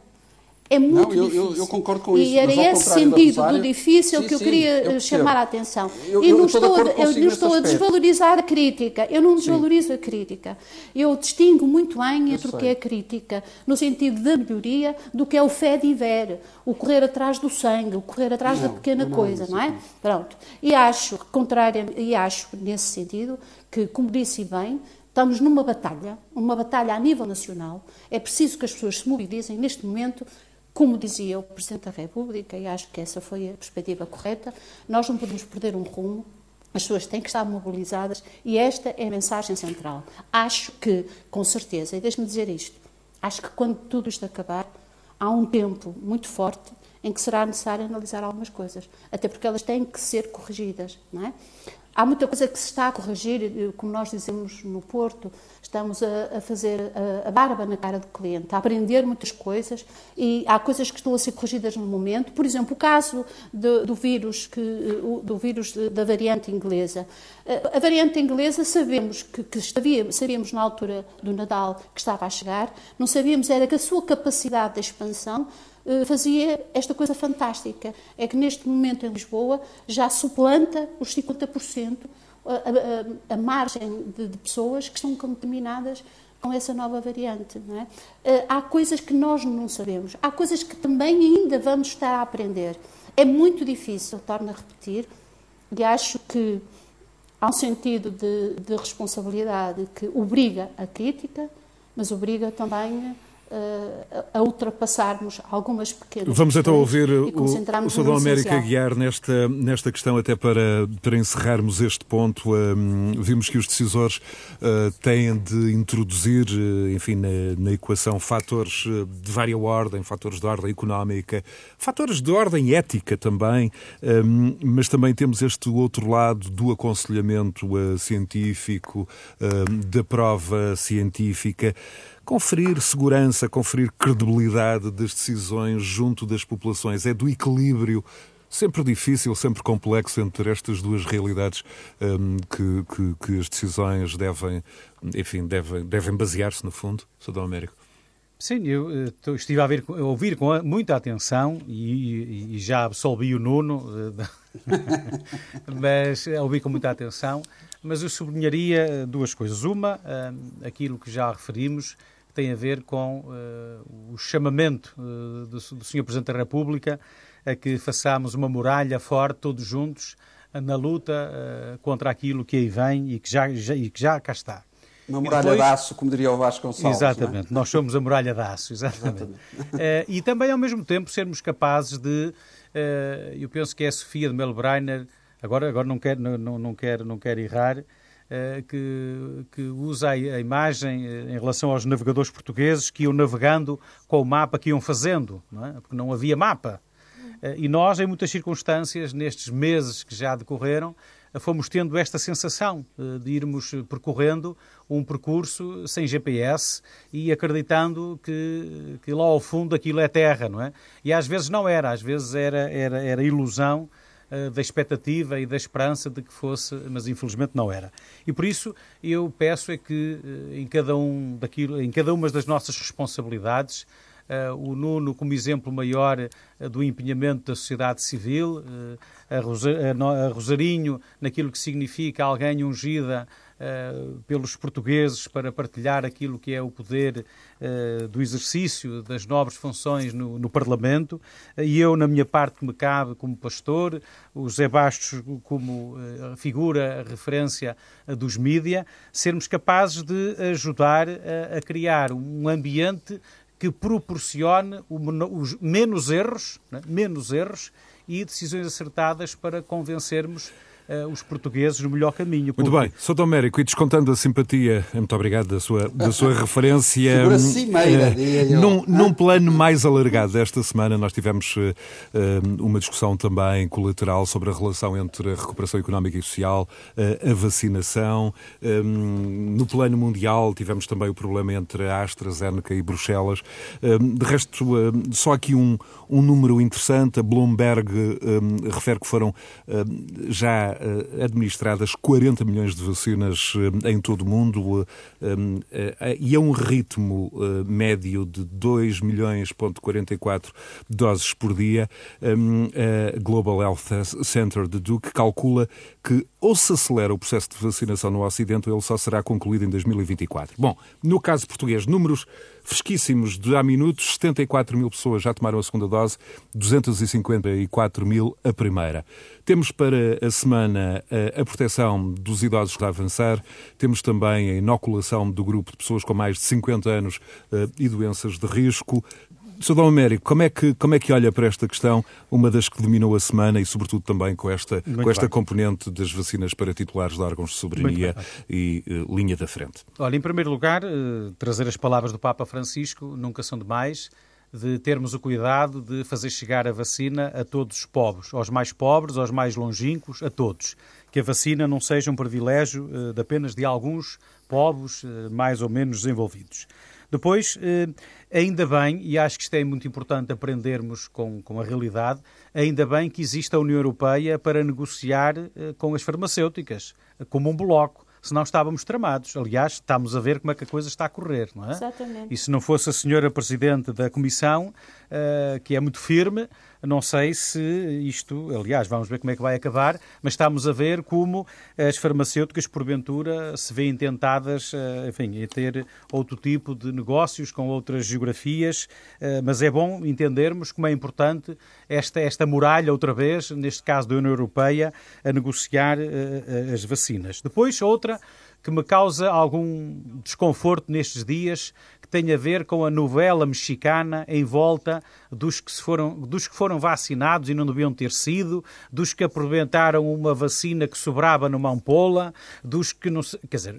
É muito não, eu, difícil. Eu, eu, concordo com isso. E era esse sentido do difícil sim, que eu sim, queria eu chamar a atenção. Eu, e não estou, a, eu não estou a desvalorizar a crítica. Eu não desvalorizo sim. a crítica. Eu distingo muito bem entre o que é a crítica, no sentido da melhoria, do que é o fé de ver, o correr atrás do sangue, o correr atrás não, da pequena não, coisa, não é? Pronto. E acho, contrário, e acho, nesse sentido, que, como disse bem, Estamos numa batalha, uma batalha a nível nacional. É preciso que as pessoas se mobilizem neste momento como dizia o Presidente da República, e acho que essa foi a perspectiva correta, nós não podemos perder um rumo, as pessoas têm que estar mobilizadas e esta é a mensagem central. Acho que, com certeza, e deixe-me dizer isto, acho que quando tudo isto acabar, há um tempo muito forte em que será necessário analisar algumas coisas, até porque elas têm que ser corrigidas, não é? Há muita coisa que se está a corrigir, como nós dizemos no Porto, estamos a, a fazer a, a, barba na cara do cliente, a aprender muitas coisas e há coisas que estão a ser corrigidas no momento. Por exemplo, o caso de, do vírus, que, do vírus da variante inglesa. A variante inglesa sabemos que, que sabíamos na altura do Nadal que estava a chegar, não sabíamos era que a sua capacidade de expansão fazia esta coisa fantástica. É que neste momento em Lisboa já suplanta os 50% a, a, a margem de, de, pessoas que estão contaminadas com essa nova variante. É? Eh, há coisas que nós não sabemos, há coisas que também ainda vamos estar a aprender. É muito difícil, torno a repetir, e acho que há um sentido de, de responsabilidade que obriga a crítica, mas obriga também a ultrapassarmos algumas pequenas Vamos então ouvir o, o Sr. América guiar nesta, nesta questão, até para, para encerrarmos este ponto. Um, vimos que os decisores uh, têm de introduzir, uh, enfim, na, na, equação fatores uh, de vária ordem, fatores de ordem económica, fatores de ordem ética também, um, mas também temos este outro lado do aconselhamento científico, da prova científica. Conferir segurança, conferir credibilidade das decisões junto das populações. É do equilíbrio sempre difícil, sempre complexo entre estas duas realidades um, que, que, que, as decisões devem, enfim, devem, devem basear-se, no fundo, Sr. Américo. Sim, eu uh, estive a, ver, a, ouvir com muita atenção e, e, já absolvi o Nuno, uh, [laughs] mas ouvi com muita atenção, mas eu sublinharia eh, duas coisas. Uma, aquilo que já referimos, tem a ver com o chamamento do, do Sr. Presidente da República a que façamos uma muralha forte, todos juntos, na luta uh, contra aquilo que aí vem e que já, já, e que já cá está. Uma muralha depois... de aço, como diria o Vasco Gonçalves. É? Exatamente, é? nós somos a muralha de aço, exatamente. exatamente. uh, e também, ao mesmo tempo, sermos capazes de. Uh, eu penso que é a Sofia de Melbreiner, agora, agora não quero, não, não quero, não quero errar, uh, que, que usa a, imagem em relação aos navegadores portugueses que iam navegando com o mapa que iam fazendo, não é? porque não havia mapa. Eh, e nós, em muitas circunstâncias, nestes meses que já decorreram, eh, fomos tendo esta sensação eh, de irmos percorrendo um percurso sem GPS e acreditando que, que lá ao fundo aquilo é terra, não é? E às vezes não era, às vezes era, era, era ilusão da expectativa e da esperança de que fosse, mas infelizmente não era. E por isso eu peço é que em cada um daquilo, em cada uma das nossas responsabilidades, uh, o Nuno como exemplo maior do empenhamento da sociedade civil, a, Rosa, a, Rosarinho naquilo que significa alguém ungida pelos portugueses para partilhar aquilo que é o poder uh, do exercício das nobres funções no, no Parlamento, e eu, na minha parte que me cabe como pastor, o José Bastos como figura, referência dos mídia, sermos capazes de ajudar a criar um ambiente que proporcione os menos erros, né? menos erros e decisões acertadas para convencermos uh, os portugueses no melhor caminho. Muito bem, Sr. Domérico, e descontando a simpatia, muito obrigado da sua, da sua [laughs] referência. Figura cimeira, uh, num, num plano mais alargado, esta semana nós tivemos uh, uma discussão também colateral sobre a relação entre a recuperação económica e social, a vacinação. Um, no plano mundial tivemos também o problema entre a AstraZeneca e Bruxelas. Um, de resto, só aqui um, um número interessante, a Bloomberg refere que foram já eh, administradas 40 milhões de vacinas eh, em todo o mundo eh, e a um ritmo médio de 2 milhões, 44 doses por dia. A Global Health Center de Duke calcula que ou se acelera o processo de vacinação no Ocidente ou ele só será concluído em 2024. Bom, no caso português, números fresquíssimos de há minutos, 74 mil pessoas já tomaram a segunda dose, 254 mil a primeira. Temos para a semana a, a proteção dos idosos a avançar, temos também a inoculação do grupo de pessoas com mais de 50 anos uh, e doenças de risco, Sr. Dom Américo, como é, que, como é que olha para esta questão, uma das que dominou a semana e, sobretudo, também com esta, com esta componente das vacinas para titulares de órgãos de soberania e uh, linha da frente? Olha, em primeiro lugar, uh, trazer as palavras do Papa Francisco nunca são demais de termos o cuidado de fazer chegar a vacina a todos os povos, aos mais pobres, aos mais longínquos, a todos. Que a vacina não seja um privilégio uh, de apenas de alguns povos mais ou menos desenvolvidos. Depois, eh, ainda bem, e acho que isto é muito importante aprendermos com, com a realidade, ainda bem que existe a União Europeia para negociar eh, com as farmacêuticas, como um bloco senão estávamos tramados. Aliás, estamos a ver como é que a coisa está a correr, não é? Exatamente. E se não fosse a senhora Presidente da Comissão, que é muito firme, não sei se isto, aliás, vamos ver como é que vai acabar, mas estamos a ver como as farmacêuticas, porventura, se veem tentadas, eh, enfim, a ter outro tipo de negócios com outras geografias, eh, mas é bom entendermos como é importante esta, esta muralha, outra vez, neste caso da União Europeia, a negociar eh, as vacinas. Depois, outra que me causa algum desconforto nestes dias, que tem a ver com a novela mexicana em volta dos que, foram, dos que foram vacinados e não deviam ter sido, dos que aproveitaram uma vacina que sobrava numa ampola, dos que não. Quer dizer,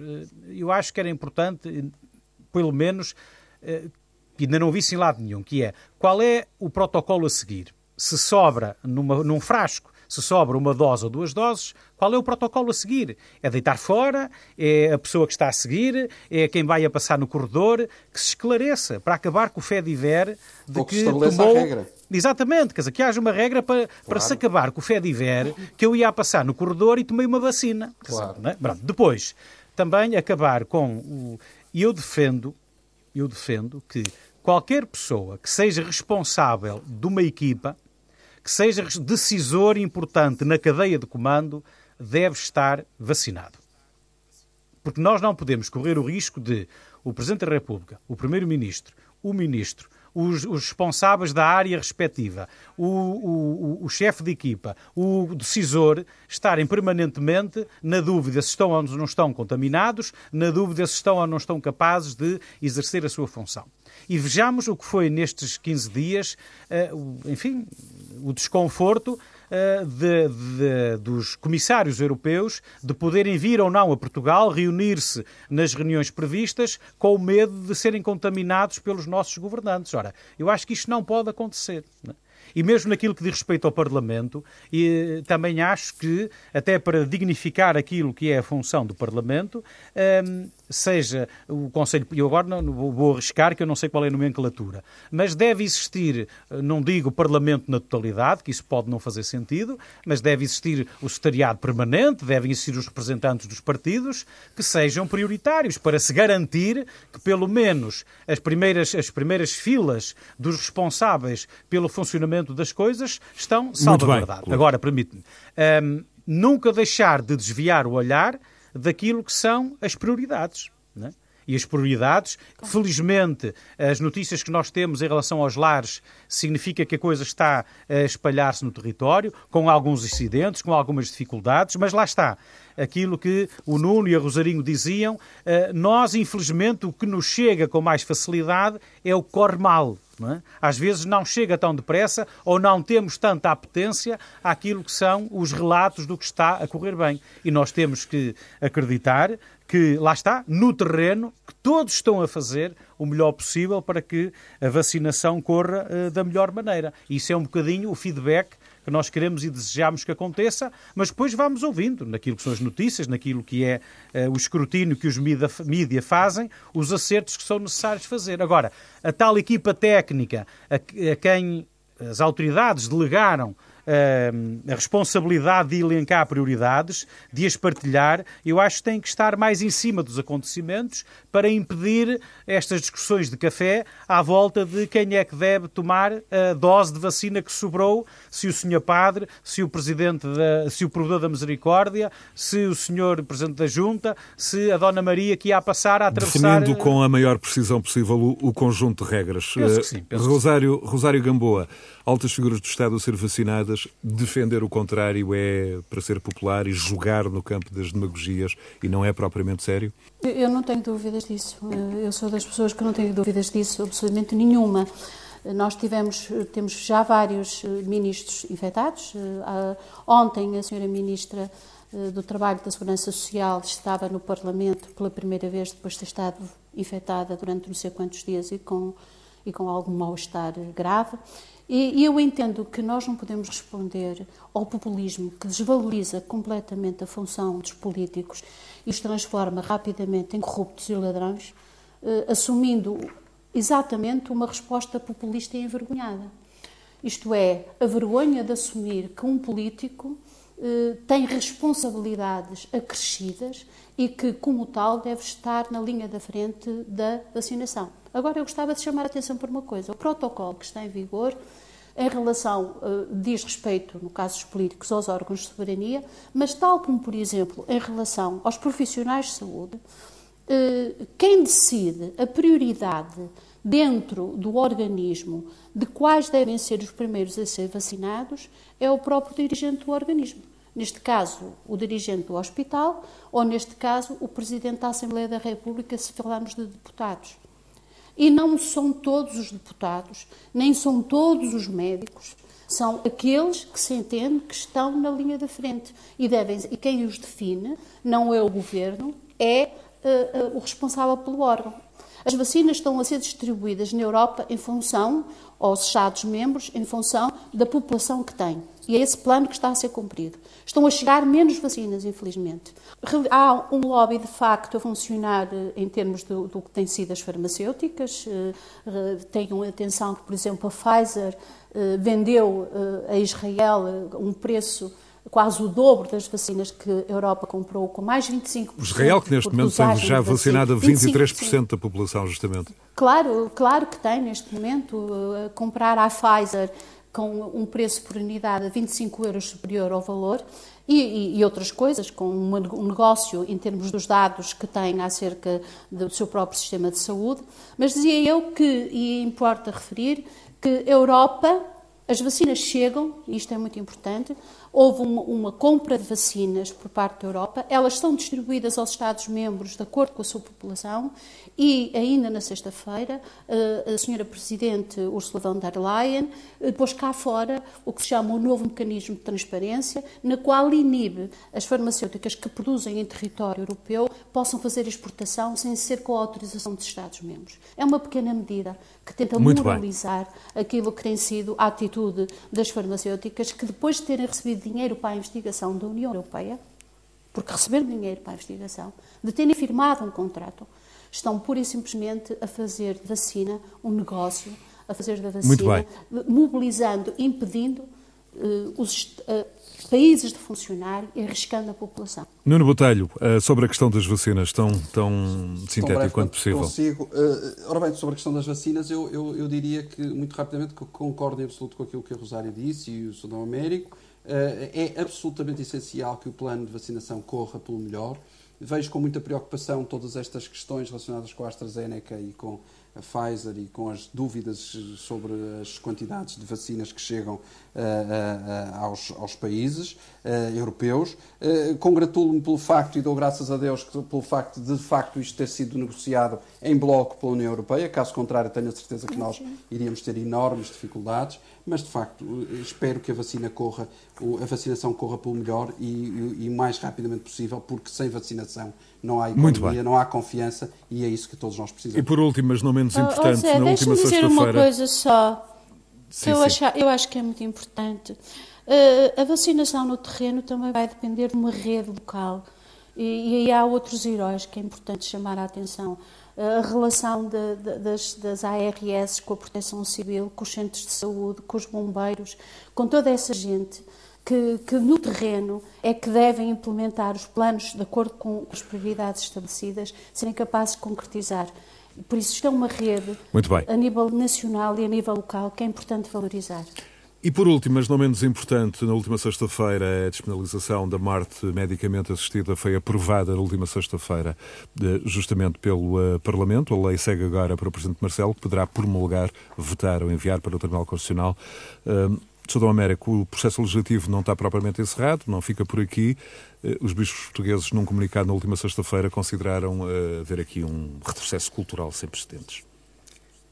eu acho que era importante, pelo menos, eh, que ainda não vi em lado nenhum, que é qual é o protocolo a seguir? Se sobra numa, num frasco se sobra uma dose ou duas doses, qual é o protocolo a seguir? É deitar fora? É a pessoa que está a seguir? É quem vai a passar no corredor? Que se esclareça para acabar com o fé de ver de ou que, que tomou... a regra. Exatamente, quer dizer, que haja uma regra para, claro. para se acabar com o fé de ver que eu ia a passar no corredor e tomei uma vacina. Claro. Dizer, é? Depois, também acabar com o. E eu defendo, eu defendo que qualquer pessoa que seja responsável de uma equipa, que seja decisor importante na cadeia de comando, deve estar vacinado. Porque nós não podemos correr o risco de o Presidente da República, o Primeiro-Ministro, o Ministro, os, os, responsáveis da área respectiva, o, o, o, chefe de equipa, o decisor, estarem permanentemente na dúvida se estão ou não estão contaminados, na dúvida se estão ou não estão capazes de exercer a sua função. E vejamos o que foi nestes 15 dias, uh, enfim, o desconforto de, de, dos comissários europeus de poderem vir ou não a Portugal, reunir-se nas reuniões previstas, com o medo de serem contaminados pelos nossos governantes. Ora, eu acho que isto não pode acontecer. É? E mesmo naquilo que diz respeito ao Parlamento, e também acho que, até para dignificar aquilo que é a função do Parlamento, um, seja o Conselho, eu agora não, vou arriscar que eu não sei qual é a nomenclatura, mas deve existir, não digo o Parlamento na totalidade, que isso pode não fazer sentido, mas deve existir o secretariado permanente, devem existir os representantes dos partidos, que sejam prioritários para se garantir que pelo menos as primeiras, as primeiras filas dos responsáveis pelo funcionamento das coisas estão salvaguardadas. Agora, permite-me, um, nunca deixar de desviar o olhar daquilo que são as prioridades. É? E as prioridades, felizmente, as notícias que nós temos em relação aos lares significa que a coisa está a espalhar-se no território, com alguns incidentes, com algumas dificuldades, mas lá está. Aquilo que o Nuno e a Rosarinho diziam, eh, nós, infelizmente, o que nos chega com mais facilidade é o corre mal. É? Às vezes não chega tão depressa ou não temos tanta apetência àquilo que são os relatos do que está a correr bem. E nós temos que acreditar que, lá está, no terreno, que todos estão a fazer o melhor possível para que a vacinação corra uh, da melhor maneira. Isso é um bocadinho o feedback que nós queremos e desejamos que aconteça, mas depois vamos ouvindo naquilo que são as notícias, naquilo que é uh, o escrutínio que os mídia fazem, os acertos que são necessários fazer. Agora, a tal equipa técnica a, a quem as autoridades delegaram a responsabilidade de elencar prioridades, de as partilhar, eu acho que tem que estar mais em cima dos acontecimentos para impedir estas discussões de café à volta de quem é que deve tomar a dose de vacina que sobrou, se o senhor padre, se o presidente da, se o provedor da misericórdia, se o senhor presidente da junta, se a dona Maria que ia a passar a atravessar... Definindo com a maior precisão possível o, o conjunto de regras. Penso que sim, penso Rosário, Rosário Gamboa, altas figuras do Estado a ser vacinadas, defender o contrário é para ser popular e jogar no campo das demagogias e não é propriamente sério? Eu não tenho dúvidas disso. Eu sou das pessoas que não tenho dúvidas disso, absolutamente nenhuma. Nós tivemos, temos já vários ministros infectados. Ontem a senhora ministra do Trabalho da Segurança Social estava no Parlamento pela primeira vez depois de ter estado infectada durante não sei quantos dias e com, e com algum mal-estar grave. E, eu entendo que nós não podemos responder ao populismo que desvaloriza completamente a função dos políticos e os transforma rapidamente em corruptos e ladrões, eh, assumindo exatamente uma resposta populista e envergonhada. Isto é, a vergonha de assumir que um político eh, tem responsabilidades acrescidas e que, como tal, deve estar na linha da frente da vacinação. Agora, eu gostava de chamar a atenção por uma coisa: o protocolo que está em vigor em relação, uh, diz respeito, no caso dos políticos, aos órgãos de soberania, mas tal como, por exemplo, em relação aos profissionais de saúde, uh, quem decide a prioridade dentro do organismo de quais devem ser os primeiros a ser vacinados é o próprio dirigente do organismo. Neste caso, o dirigente do hospital, ou neste caso, o Presidente da Assembleia da República, se falarmos de deputados. E não são todos os deputados, nem são todos os médicos, são aqueles que se entende que estão na linha da frente. E, devem, e quem os define não é o governo, é uh, uh, o responsável pelo órgão. As vacinas estão a ser distribuídas na Europa em função, aos Estados-membros, em função da população que têm. E é esse plano que está a ser cumprido. Estão a chegar menos vacinas, infelizmente. Há um lobby, de facto, a funcionar eh, em termos do, do que têm sido as farmacêuticas. Eh, tenham atenção que, por exemplo, a Pfizer eh, vendeu a Israel um preço quase o dobro das vacinas que a Europa comprou, com mais 25%. Israel, que neste momento tem já vacinado 23% da população, justamente. Claro, claro que tem neste momento. Comprar a Pfizer com um preço por unidade a 25 euros superior ao valor e, e, e outras coisas, com um negócio em termos dos dados que tem acerca do seu próprio sistema de saúde. Mas dizia eu que, e importa referir, que a Europa, as vacinas chegam, e isto é muito importante, houve uma, uma, compra de vacinas por parte da Europa, elas são distribuídas aos Estados-membros de acordo com a sua população e ainda na sexta-feira eh, a senhora Presidente Ursula von der Leyen eh, pôs cá fora o que se chama o novo mecanismo de transparência, na qual inibe as farmacêuticas que produzem em território europeu possam fazer exportação sem ser com a autorização dos Estados-membros. É uma pequena medida que tenta Muito moralizar bem. aquilo que tem sido a atitude das farmacêuticas que depois de terem recebido dinheiro para a investigação da União Europeia, porque receberam dinheiro para a investigação, de terem firmado um contrato, estão pura e simplesmente a fazer de vacina um negócio, a fazer da vacina, mobilizando, impedindo os uh, países de funcionar e arriscando a população. Nuno Botelho, uh, sobre a questão das vacinas, tão, tão sintético quanto possível. Consigo. Uh, ora bem, sobre a questão das vacinas, eu, eu, eu diria que, muito rapidamente, que concordo em absoluto com aquilo que a Rosário disse e o Sudão Américo. Eh, é absolutamente essencial que o plano de vacinação corra pelo melhor. Vejo com muita preocupação todas estas questões relacionadas com a AstraZeneca e com a Pfizer e com as dúvidas sobre as quantidades de vacinas que chegam uh, uh, aos, aos, países uh, europeus. Congratulo-me pelo facto e dou graças a Deus pelo facto de, de facto isto ter sido negociado em bloco pela União Europeia. Caso contrário, tenho a certeza que nós iríamos ter enormes dificuldades mas de facto espero que a vacina corra, a vacinação corra pelo melhor e, e, mais rapidamente possível, porque sem vacinação não há economia, não há confiança e é isso que todos nós precisamos. E por último, mas não menos importante, oh, Zé, na última sexta-feira. dizer uma coisa só, sim, que eu, acho, eu acho que é muito importante. Uh, a vacinação no terreno também vai depender de uma rede local. E, e aí há outros heróis que é importante chamar a atenção a relação de, de, das, das ARS com a Proteção Civil, com os centros de saúde, com os bombeiros, com toda essa gente que, que no terreno é que devem implementar os planos de acordo com as prioridades estabelecidas, serem capazes de concretizar. Por isso, isto é uma rede a nível nacional e a nível local que é importante valorizar. E por último, mas não menos importante, na última sexta-feira, a despenalização da morte medicamente assistida foi aprovada na última sexta-feira, justamente pelo uh, Parlamento. A lei segue agora para o Presidente Marcelo, que poderá promulgar, votar ou enviar para o Tribunal Constitucional. Uh, Sudão América, o processo legislativo não está propriamente encerrado, não fica por aqui. Uh, os bispos portugueses, num comunicado na última sexta-feira, consideraram haver aqui um retrocesso cultural sem precedentes.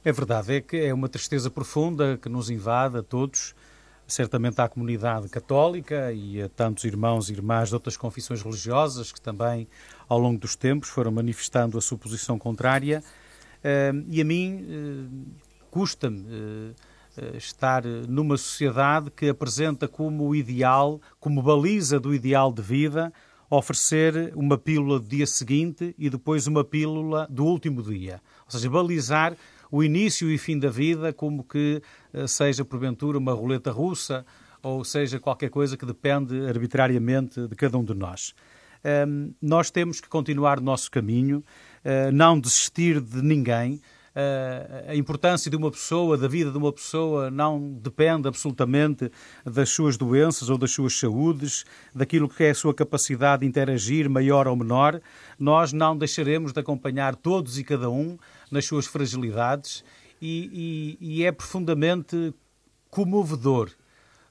É verdade, é que é uma tristeza profunda que nos invade a todos, certamente à comunidade católica e a tantos irmãos e irmãs de outras confissões religiosas que também, ao longo dos tempos, foram manifestando a sua posição contrária. Eh, e a mim eh, custa-me eh, estar numa sociedade que apresenta como ideal, como baliza do ideal de vida, oferecer uma pílula do dia seguinte e depois uma pílula do último dia. Ou seja, balizar o início e fim da vida como que eh, seja, porventura, uma roleta russa ou seja qualquer coisa que depende arbitrariamente de cada um de nós. Um, nós temos que continuar o nosso caminho, uh, não desistir de ninguém, a importância de uma pessoa, da vida de uma pessoa, não depende absolutamente das suas doenças ou das suas saúdes, daquilo que é a sua capacidade de interagir, maior ou menor. Nós não deixaremos de acompanhar todos e cada um nas suas fragilidades e, e, e é profundamente comovedor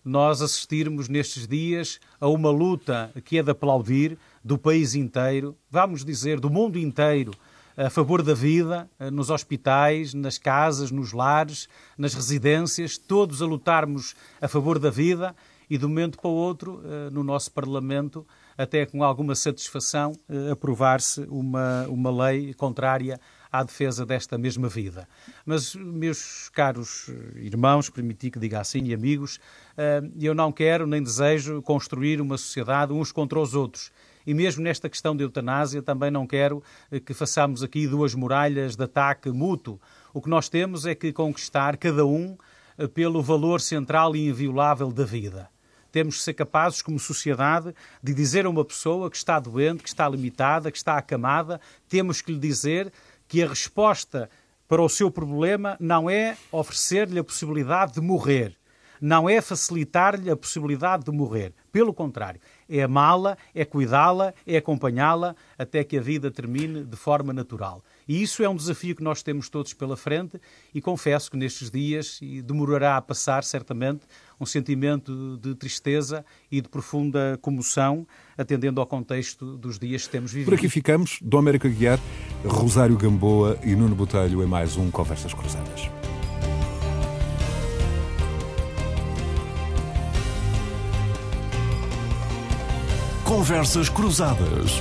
nós assistirmos nestes dias a uma luta que é de aplaudir do país inteiro, vamos dizer, do mundo inteiro, a favor da vida, eh, nos hospitais, nas casas, nos lares, nas residências, todos a lutarmos a favor da vida e de um momento para o outro, eh, no nosso Parlamento, até com alguma satisfação, eh, aprovar-se uma, uma lei contrária à defesa desta mesma vida. Mas, meus caros irmãos, permiti que diga assim, e amigos, eh, eu não quero nem desejo construir uma sociedade uns contra os outros. E mesmo nesta questão de eutanásia, também não quero eh, que façamos aqui duas muralhas de ataque mútuo. O que nós temos é que conquistar cada um eh, pelo valor central e inviolável da vida. Temos que ser capazes, como sociedade, de dizer a uma pessoa que está doente, que está limitada, que está acamada, temos que lhe dizer que a resposta para o seu problema não é oferecer-lhe a possibilidade de morrer, não é facilitar-lhe a possibilidade de morrer. Pelo contrário, é amá-la, é cuidá-la, é acompanhá-la até que a vida termine de forma natural. E isso é um desafio que nós temos todos pela frente e confesso que nestes dias, e demorará a passar certamente, um sentimento de tristeza e de profunda comoção, atendendo ao contexto dos dias que temos vivido. Por aqui ficamos, Dom Américo Aguiar, Rosário Gamboa e Nuno Botelho em mais um Conversas Cruzadas. Conversas Cruzadas.